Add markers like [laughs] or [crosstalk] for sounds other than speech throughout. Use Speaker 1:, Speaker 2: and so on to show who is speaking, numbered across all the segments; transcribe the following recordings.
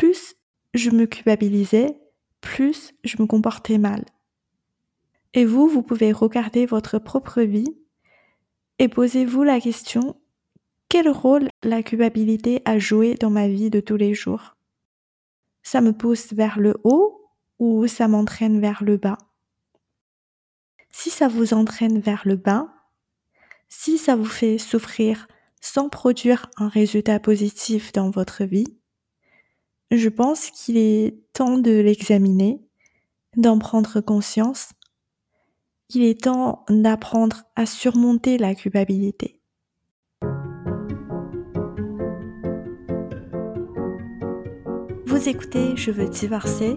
Speaker 1: plus je me culpabilisais, plus je me comportais mal. Et vous, vous pouvez regarder votre propre vie et posez-vous la question, quel rôle la culpabilité a joué dans ma vie de tous les jours? Ça me pousse vers le haut ou ça m'entraîne vers le bas? Si ça vous entraîne vers le bas, si ça vous fait souffrir sans produire un résultat positif dans votre vie, je pense qu'il est temps de l'examiner, d'en prendre conscience. Il est temps d'apprendre à surmonter la culpabilité. Vous écoutez Je veux divorcer,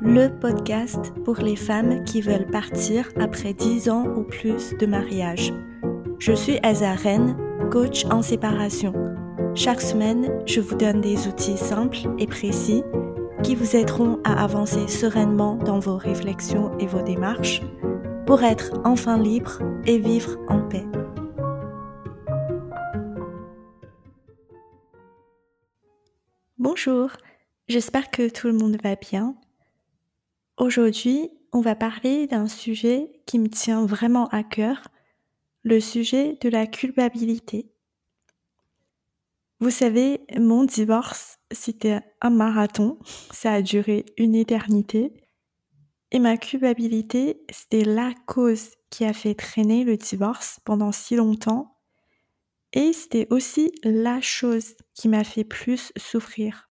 Speaker 1: le podcast pour les femmes qui veulent partir après 10 ans ou plus de mariage. Je suis Azaren, coach en séparation chaque semaine, je vous donne des outils simples et précis qui vous aideront à avancer sereinement dans vos réflexions et vos démarches pour être enfin libre et vivre en paix. Bonjour, j'espère que tout le monde va bien. Aujourd'hui, on va parler d'un sujet qui me tient vraiment à cœur, le sujet de la culpabilité. Vous savez, mon divorce, c'était un marathon, ça a duré une éternité. Et ma culpabilité, c'était la cause qui a fait traîner le divorce pendant si longtemps. Et c'était aussi la chose qui m'a fait plus souffrir.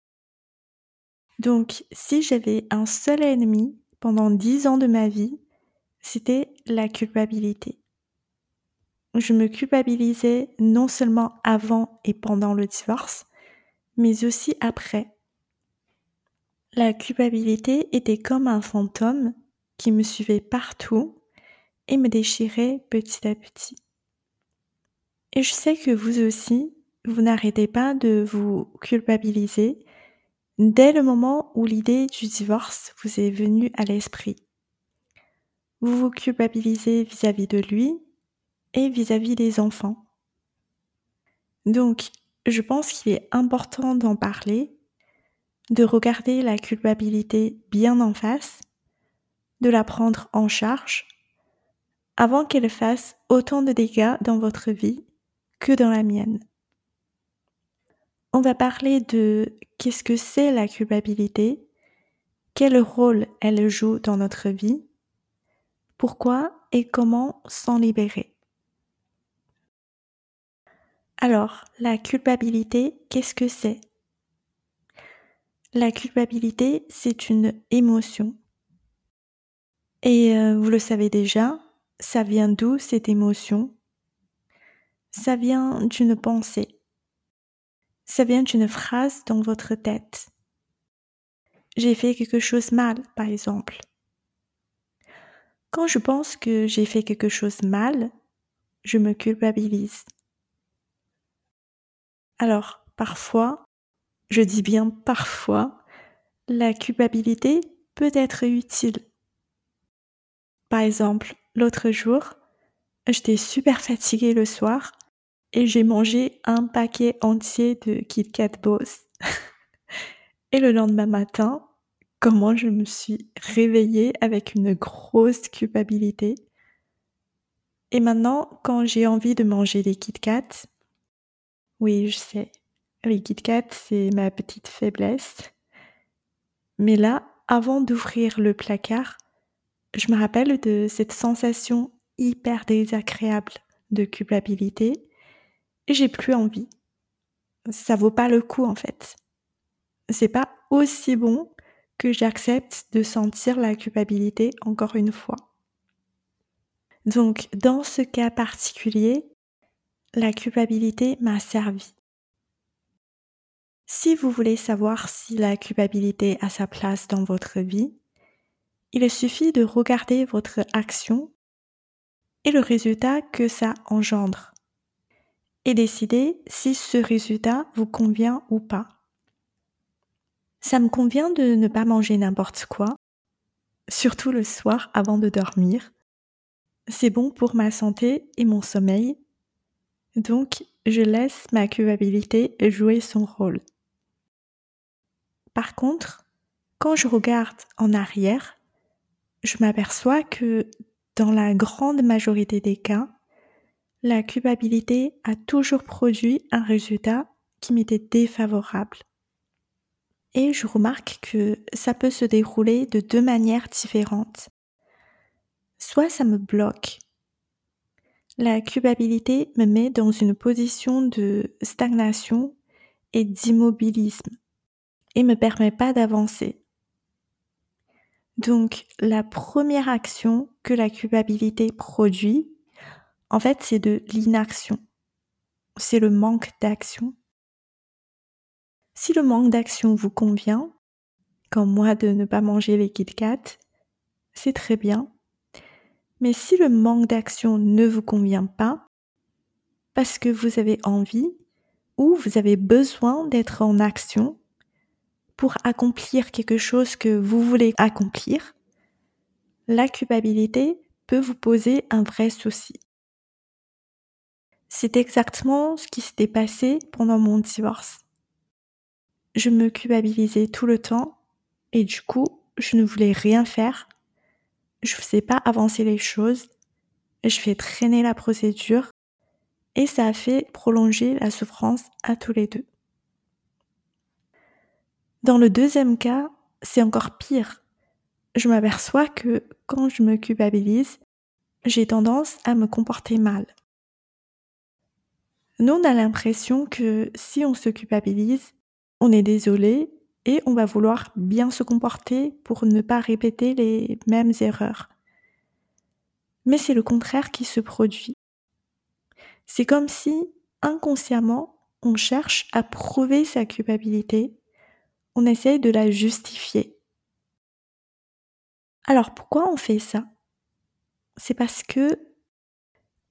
Speaker 1: Donc, si j'avais un seul ennemi pendant dix ans de ma vie, c'était la culpabilité je me culpabilisais non seulement avant et pendant le divorce, mais aussi après. La culpabilité était comme un fantôme qui me suivait partout et me déchirait petit à petit. Et je sais que vous aussi, vous n'arrêtez pas de vous culpabiliser dès le moment où l'idée du divorce vous est venue à l'esprit. Vous vous culpabilisez vis-à-vis de lui, et vis-à-vis des enfants. Donc, je pense qu'il est important d'en parler, de regarder la culpabilité bien en face, de la prendre en charge, avant qu'elle fasse autant de dégâts dans votre vie que dans la mienne. On va parler de qu'est-ce que c'est la culpabilité, quel rôle elle joue dans notre vie, pourquoi et comment s'en libérer. Alors, la culpabilité, qu'est-ce que c'est? La culpabilité, c'est une émotion. Et euh, vous le savez déjà, ça vient d'où cette émotion? Ça vient d'une pensée. Ça vient d'une phrase dans votre tête. J'ai fait quelque chose mal, par exemple. Quand je pense que j'ai fait quelque chose mal, je me culpabilise. Alors, parfois, je dis bien parfois, la culpabilité peut être utile. Par exemple, l'autre jour, j'étais super fatiguée le soir et j'ai mangé un paquet entier de Kit Kat Boss. [laughs] et le lendemain matin, comment je me suis réveillée avec une grosse culpabilité. Et maintenant, quand j'ai envie de manger des Kit Kat, oui, je sais. Les Kit Kat, c'est ma petite faiblesse. Mais là, avant d'ouvrir le placard, je me rappelle de cette sensation hyper désagréable de culpabilité j'ai plus envie. Ça vaut pas le coup en fait. C'est pas aussi bon que j'accepte de sentir la culpabilité encore une fois. Donc, dans ce cas particulier, la culpabilité m'a servi. Si vous voulez savoir si la culpabilité a sa place dans votre vie, il suffit de regarder votre action et le résultat que ça engendre et décider si ce résultat vous convient ou pas. Ça me convient de ne pas manger n'importe quoi, surtout le soir avant de dormir. C'est bon pour ma santé et mon sommeil donc, je laisse ma culpabilité jouer son rôle. Par contre, quand je regarde en arrière, je m'aperçois que dans la grande majorité des cas, la culpabilité a toujours produit un résultat qui m'était défavorable. Et je remarque que ça peut se dérouler de deux manières différentes. Soit ça me bloque. La culpabilité me met dans une position de stagnation et d'immobilisme et me permet pas d'avancer. Donc la première action que la culpabilité produit, en fait, c'est de l'inaction. C'est le manque d'action. Si le manque d'action vous convient, comme moi de ne pas manger les Kit Kat, c'est très bien. Mais si le manque d'action ne vous convient pas, parce que vous avez envie ou vous avez besoin d'être en action pour accomplir quelque chose que vous voulez accomplir, la culpabilité peut vous poser un vrai souci. C'est exactement ce qui s'était passé pendant mon divorce. Je me culpabilisais tout le temps et du coup, je ne voulais rien faire. Je ne faisais pas avancer les choses. Je fais traîner la procédure et ça a fait prolonger la souffrance à tous les deux. Dans le deuxième cas, c'est encore pire. Je m'aperçois que quand je me culpabilise, j'ai tendance à me comporter mal. Nous, on a l'impression que si on se culpabilise, on est désolé et on va vouloir bien se comporter pour ne pas répéter les mêmes erreurs. Mais c'est le contraire qui se produit. C'est comme si, inconsciemment, on cherche à prouver sa culpabilité, on essaye de la justifier. Alors pourquoi on fait ça? C'est parce que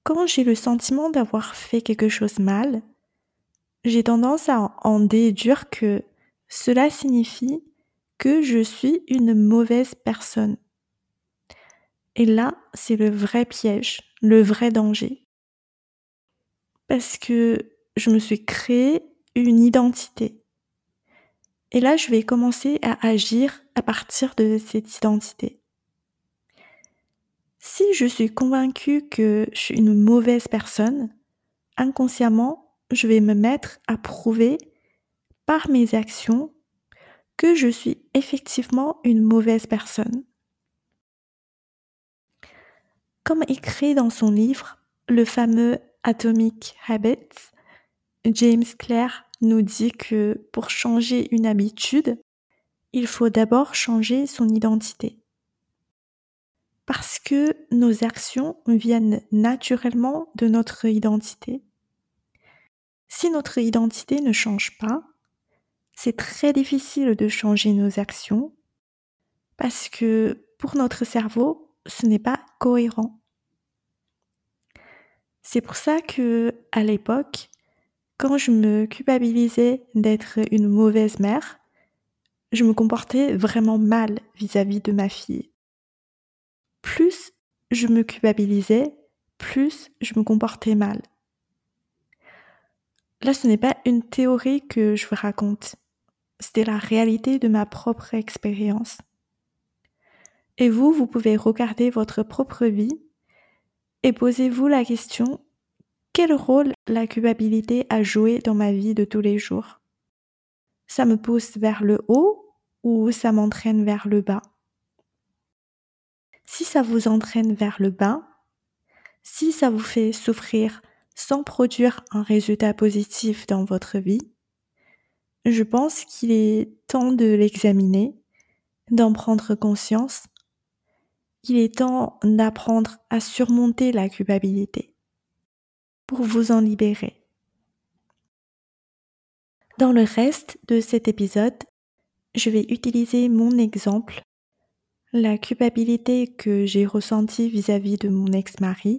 Speaker 1: quand j'ai le sentiment d'avoir fait quelque chose mal, j'ai tendance à en déduire que cela signifie que je suis une mauvaise personne. Et là, c'est le vrai piège, le vrai danger. Parce que je me suis créé une identité. Et là, je vais commencer à agir à partir de cette identité. Si je suis convaincue que je suis une mauvaise personne, inconsciemment, je vais me mettre à prouver par mes actions que je suis effectivement une mauvaise personne. Comme écrit dans son livre, le fameux Atomic Habits, James Clear nous dit que pour changer une habitude, il faut d'abord changer son identité parce que nos actions viennent naturellement de notre identité. Si notre identité ne change pas, c'est très difficile de changer nos actions parce que pour notre cerveau, ce n'est pas cohérent. C'est pour ça que, à l'époque, quand je me culpabilisais d'être une mauvaise mère, je me comportais vraiment mal vis-à-vis -vis de ma fille plus je me culpabilisais, plus je me comportais mal. Là, ce n'est pas une théorie que je vous raconte, c'était la réalité de ma propre expérience. Et vous, vous pouvez regarder votre propre vie et posez-vous la question, quel rôle la culpabilité a joué dans ma vie de tous les jours? Ça me pousse vers le haut ou ça m'entraîne vers le bas? Si ça vous entraîne vers le bas, si ça vous fait souffrir sans produire un résultat positif dans votre vie, je pense qu'il est temps de l'examiner, d'en prendre conscience. Il est temps d'apprendre à surmonter la culpabilité pour vous en libérer. Dans le reste de cet épisode, je vais utiliser mon exemple la culpabilité que j'ai ressentie vis-à-vis de mon ex-mari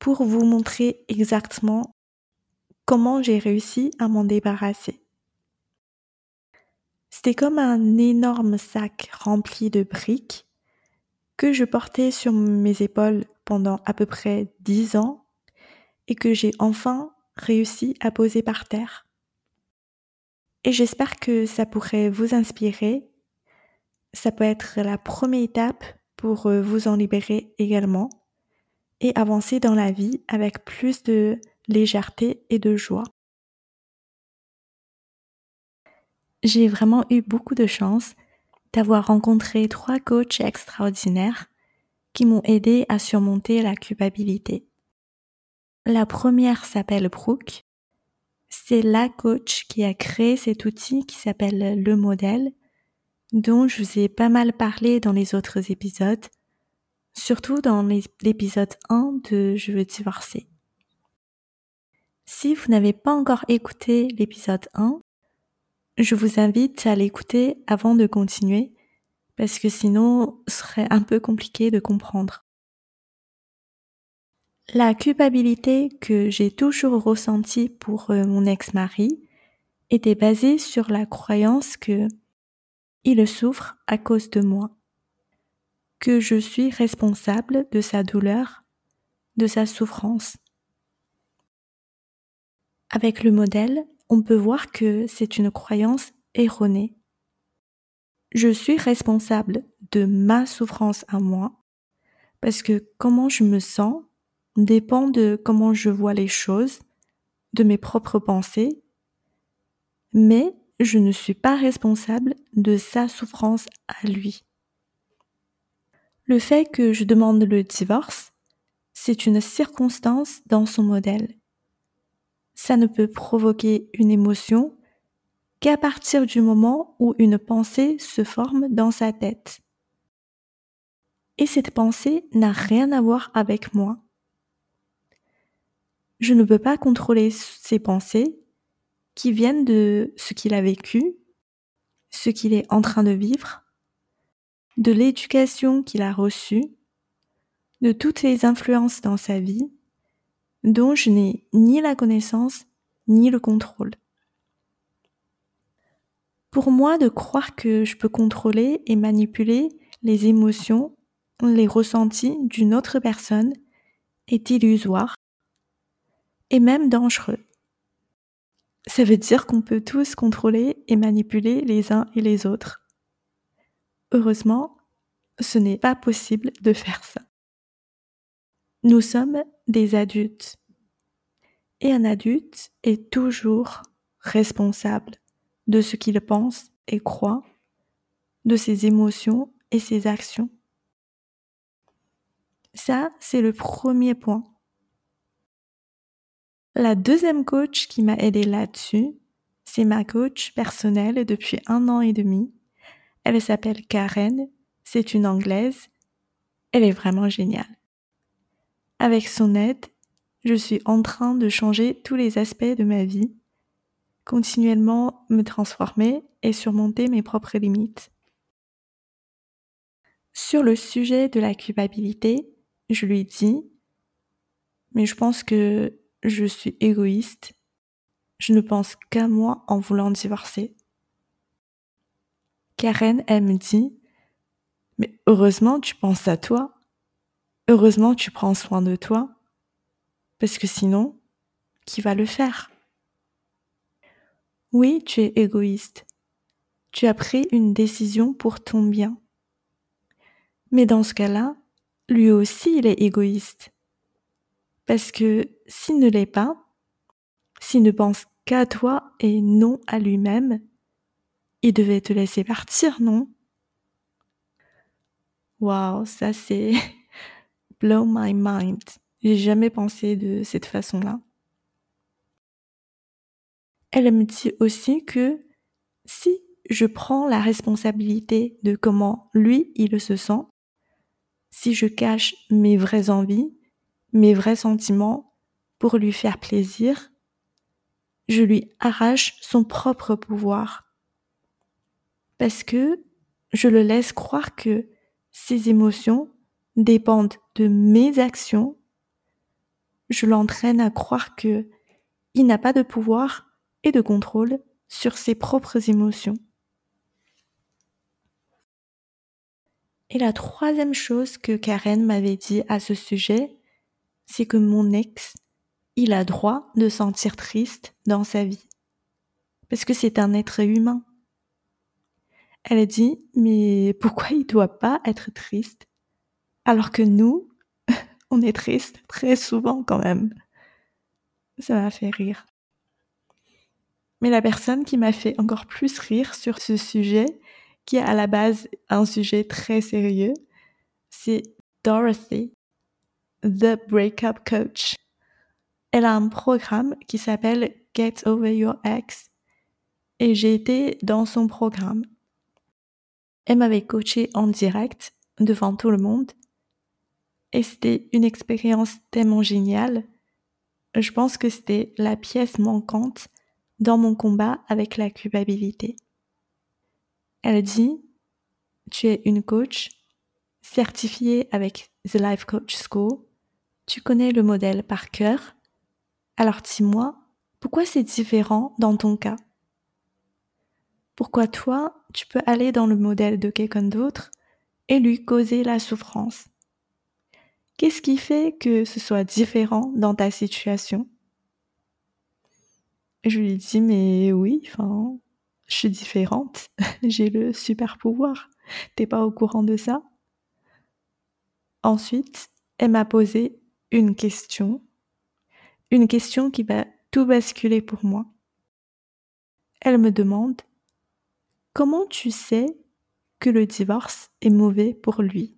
Speaker 1: pour vous montrer exactement comment j'ai réussi à m'en débarrasser. C'était comme un énorme sac rempli de briques que je portais sur mes épaules pendant à peu près dix ans et que j'ai enfin réussi à poser par terre. et j'espère que ça pourrait vous inspirer. Ça peut être la première étape pour euh, vous en libérer également et avancer dans la vie avec plus de légèreté et de joie. J'ai vraiment eu beaucoup de chance d'avoir rencontré trois coachs extraordinaires qui m'ont aidé à surmonter la culpabilité. La première s'appelle Brooke. C'est la coach qui a créé cet outil qui s'appelle le modèle, dont je vous ai pas mal parlé dans les autres épisodes, surtout dans l'épisode 1 de Je veux divorcer. Si vous n'avez pas encore écouté l'épisode 1, je vous invite à l'écouter avant de continuer, parce que sinon, ce serait un peu compliqué de comprendre. La culpabilité que j'ai toujours ressentie pour euh, mon ex-mari était basée sur la croyance que il souffre à cause de moi, que je suis responsable de sa douleur, de sa souffrance. Avec le modèle, on peut voir que c'est une croyance erronée. Je suis responsable de ma souffrance à moi parce que comment je me sens dépend de comment je vois les choses, de mes propres pensées, mais je ne suis pas responsable de sa souffrance à lui. Le fait que je demande le divorce, c'est une circonstance dans son modèle ça ne peut provoquer une émotion qu'à partir du moment où une pensée se forme dans sa tête. Et cette pensée n'a rien à voir avec moi. Je ne peux pas contrôler ces pensées qui viennent de ce qu'il a vécu, ce qu'il est en train de vivre, de l'éducation qu'il a reçue, de toutes les influences dans sa vie, dont je n'ai ni la connaissance ni le contrôle. Pour moi, de croire que je peux contrôler et manipuler les émotions, les ressentis d'une autre personne est illusoire et même dangereux. Ça veut dire qu'on peut tous contrôler et manipuler les uns et les autres. Heureusement, ce n'est pas possible de faire ça. Nous sommes des adultes. Et un adulte est toujours responsable de ce qu'il pense et croit, de ses émotions et ses actions. Ça, c'est le premier point. La deuxième coach qui m'a aidé là-dessus, c'est ma coach personnelle depuis un an et demi. Elle s'appelle Karen, c'est une anglaise. Elle est vraiment géniale. Avec son aide, je suis en train de changer tous les aspects de ma vie, continuellement me transformer et surmonter mes propres limites. Sur le sujet de la culpabilité, je lui dis, mais je pense que je suis égoïste. Je ne pense qu'à moi en voulant divorcer. Karen, elle me dit, mais heureusement tu penses à toi. Heureusement tu prends soin de toi. Parce que sinon, qui va le faire? Oui, tu es égoïste. Tu as pris une décision pour ton bien. Mais dans ce cas-là, lui aussi, il est égoïste. Parce que s'il ne l'est pas, s'il ne pense qu'à toi et non à lui-même, il devait te laisser partir, non? Waouh, ça c'est blow my mind. J'ai jamais pensé de cette façon-là. Elle me dit aussi que si je prends la responsabilité de comment lui il se sent, si je cache mes vraies envies, mes vrais sentiments pour lui faire plaisir, je lui arrache son propre pouvoir. Parce que je le laisse croire que ses émotions dépendent de mes actions je l'entraîne à croire que il n'a pas de pouvoir et de contrôle sur ses propres émotions. Et la troisième chose que Karen m'avait dit à ce sujet, c'est que mon ex, il a droit de sentir triste dans sa vie. parce que c'est un être humain. Elle a dit, mais pourquoi il doit pas être triste alors que nous, [laughs] on est triste très souvent quand même. Ça m'a fait rire. Mais la personne qui m'a fait encore plus rire sur ce sujet, qui est à la base un sujet très sérieux, c'est Dorothy, The Breakup Coach. Elle a un programme qui s'appelle Get Over Your Ex et j'ai été dans son programme. Elle m'avait coaché en direct devant tout le monde et c'était une expérience tellement géniale. Je pense que c'était la pièce manquante dans mon combat avec la culpabilité. Elle dit, tu es une coach certifiée avec The Life Coach School, tu connais le modèle par cœur, alors dis-moi, pourquoi c'est différent dans ton cas? Pourquoi toi, tu peux aller dans le modèle de quelqu'un d'autre et lui causer la souffrance? Qu'est-ce qui fait que ce soit différent dans ta situation? Je lui dis mais oui, enfin, je suis différente, [laughs] j'ai le super pouvoir. T'es pas au courant de ça? Ensuite, elle m'a posé une question, une question qui va tout basculer pour moi. Elle me demande Comment tu sais que le divorce est mauvais pour lui,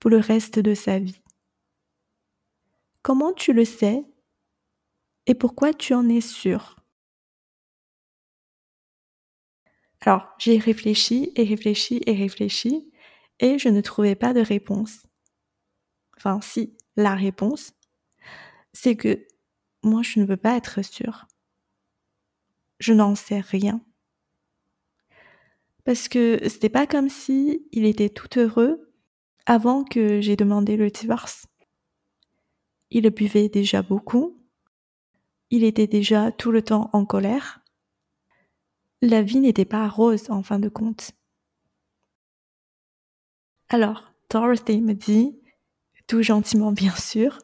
Speaker 1: pour le reste de sa vie Comment tu le sais et pourquoi tu en es sûr? Alors, j'ai réfléchi et réfléchi et réfléchi et je ne trouvais pas de réponse. Enfin, si, la réponse, c'est que moi, je ne veux pas être sûre. Je n'en sais rien. Parce que c'était pas comme si il était tout heureux avant que j'ai demandé le divorce. Il buvait déjà beaucoup, il était déjà tout le temps en colère. La vie n'était pas rose en fin de compte. Alors, Dorothy me dit, tout gentiment bien sûr,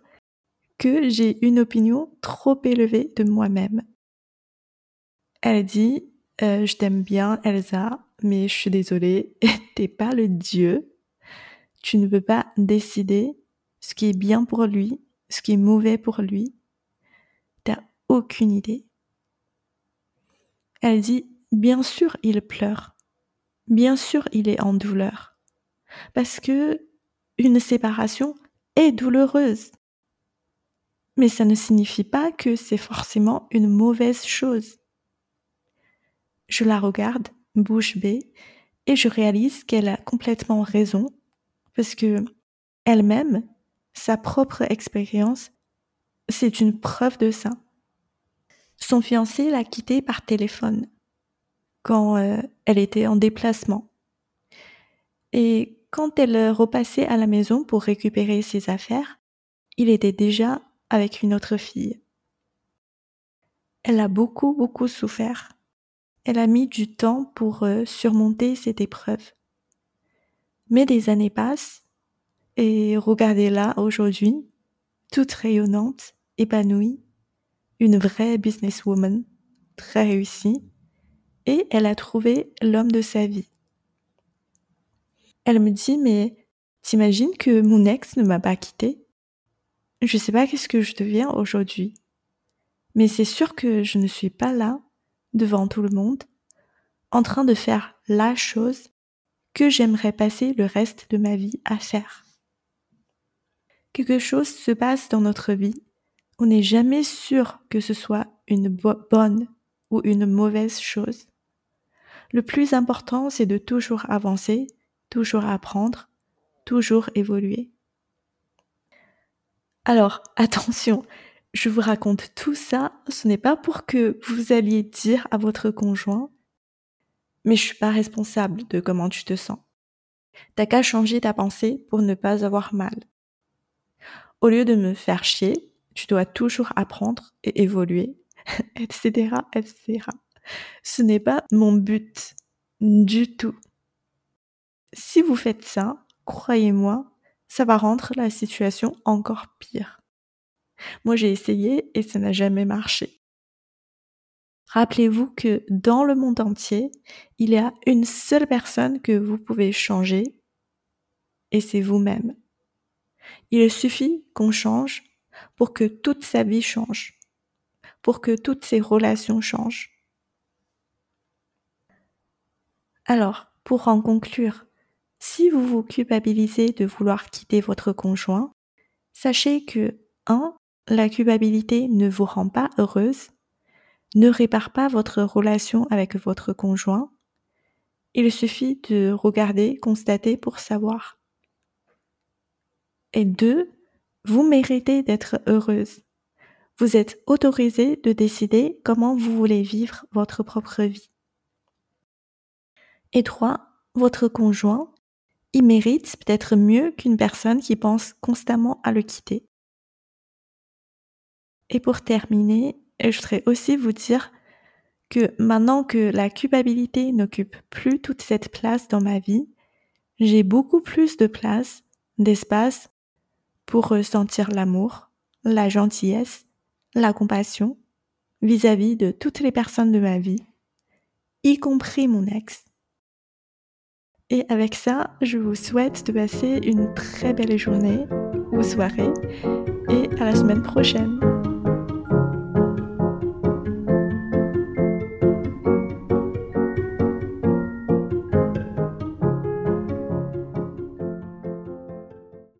Speaker 1: que j'ai une opinion trop élevée de moi-même. Elle dit, euh, je t'aime bien Elsa, mais je suis désolée, [laughs] t'es pas le Dieu. Tu ne peux pas décider ce qui est bien pour lui, ce qui est mauvais pour lui aucune idée. Elle dit, bien sûr il pleure, bien sûr il est en douleur, parce que une séparation est douloureuse. Mais ça ne signifie pas que c'est forcément une mauvaise chose. Je la regarde, bouche bée, et je réalise qu'elle a complètement raison, parce que elle-même, sa propre expérience, c'est une preuve de ça. Son fiancé l'a quittée par téléphone quand euh, elle était en déplacement. Et quand elle repassait à la maison pour récupérer ses affaires, il était déjà avec une autre fille. Elle a beaucoup, beaucoup souffert. Elle a mis du temps pour euh, surmonter cette épreuve. Mais des années passent et regardez-la aujourd'hui, toute rayonnante, épanouie, une vraie businesswoman, très réussie, et elle a trouvé l'homme de sa vie. Elle me dit, mais t'imagines que mon ex ne m'a pas quitté Je sais pas qu'est-ce que je deviens aujourd'hui, mais c'est sûr que je ne suis pas là, devant tout le monde, en train de faire la chose que j'aimerais passer le reste de ma vie à faire. Quelque chose se passe dans notre vie on n'est jamais sûr que ce soit une bonne ou une mauvaise chose. Le plus important, c'est de toujours avancer, toujours apprendre, toujours évoluer. Alors, [laughs] attention, je vous raconte tout ça, ce n'est pas pour que vous alliez dire à votre conjoint, mais je suis pas responsable de comment tu te sens. T'as qu'à changer ta pensée pour ne pas avoir mal. Au lieu de me faire chier, tu dois toujours apprendre et évoluer, [laughs] etc., etc. Ce n'est pas mon but du tout. Si vous faites ça, croyez-moi, ça va rendre la situation encore pire. Moi, j'ai essayé et ça n'a jamais marché. Rappelez-vous que dans le monde entier, il y a une seule personne que vous pouvez changer, et c'est vous-même. Il suffit qu'on change pour que toute sa vie change, pour que toutes ses relations changent. Alors, pour en conclure, si vous vous culpabilisez de vouloir quitter votre conjoint, sachez que 1. La culpabilité ne vous rend pas heureuse, ne répare pas votre relation avec votre conjoint. Il suffit de regarder, constater pour savoir. Et 2. Vous méritez d'être heureuse. Vous êtes autorisé de décider comment vous voulez vivre votre propre vie. Et 3. Votre conjoint, il mérite peut-être mieux qu'une personne qui pense constamment à le quitter. Et pour terminer, je voudrais aussi vous dire que maintenant que la culpabilité n'occupe plus toute cette place dans ma vie, j'ai beaucoup plus de place, d'espace pour ressentir l'amour, la gentillesse, la compassion vis-à-vis -vis de toutes les personnes de ma vie, y compris mon ex. Et avec ça, je vous souhaite de passer une très belle journée ou soirée et à la semaine prochaine.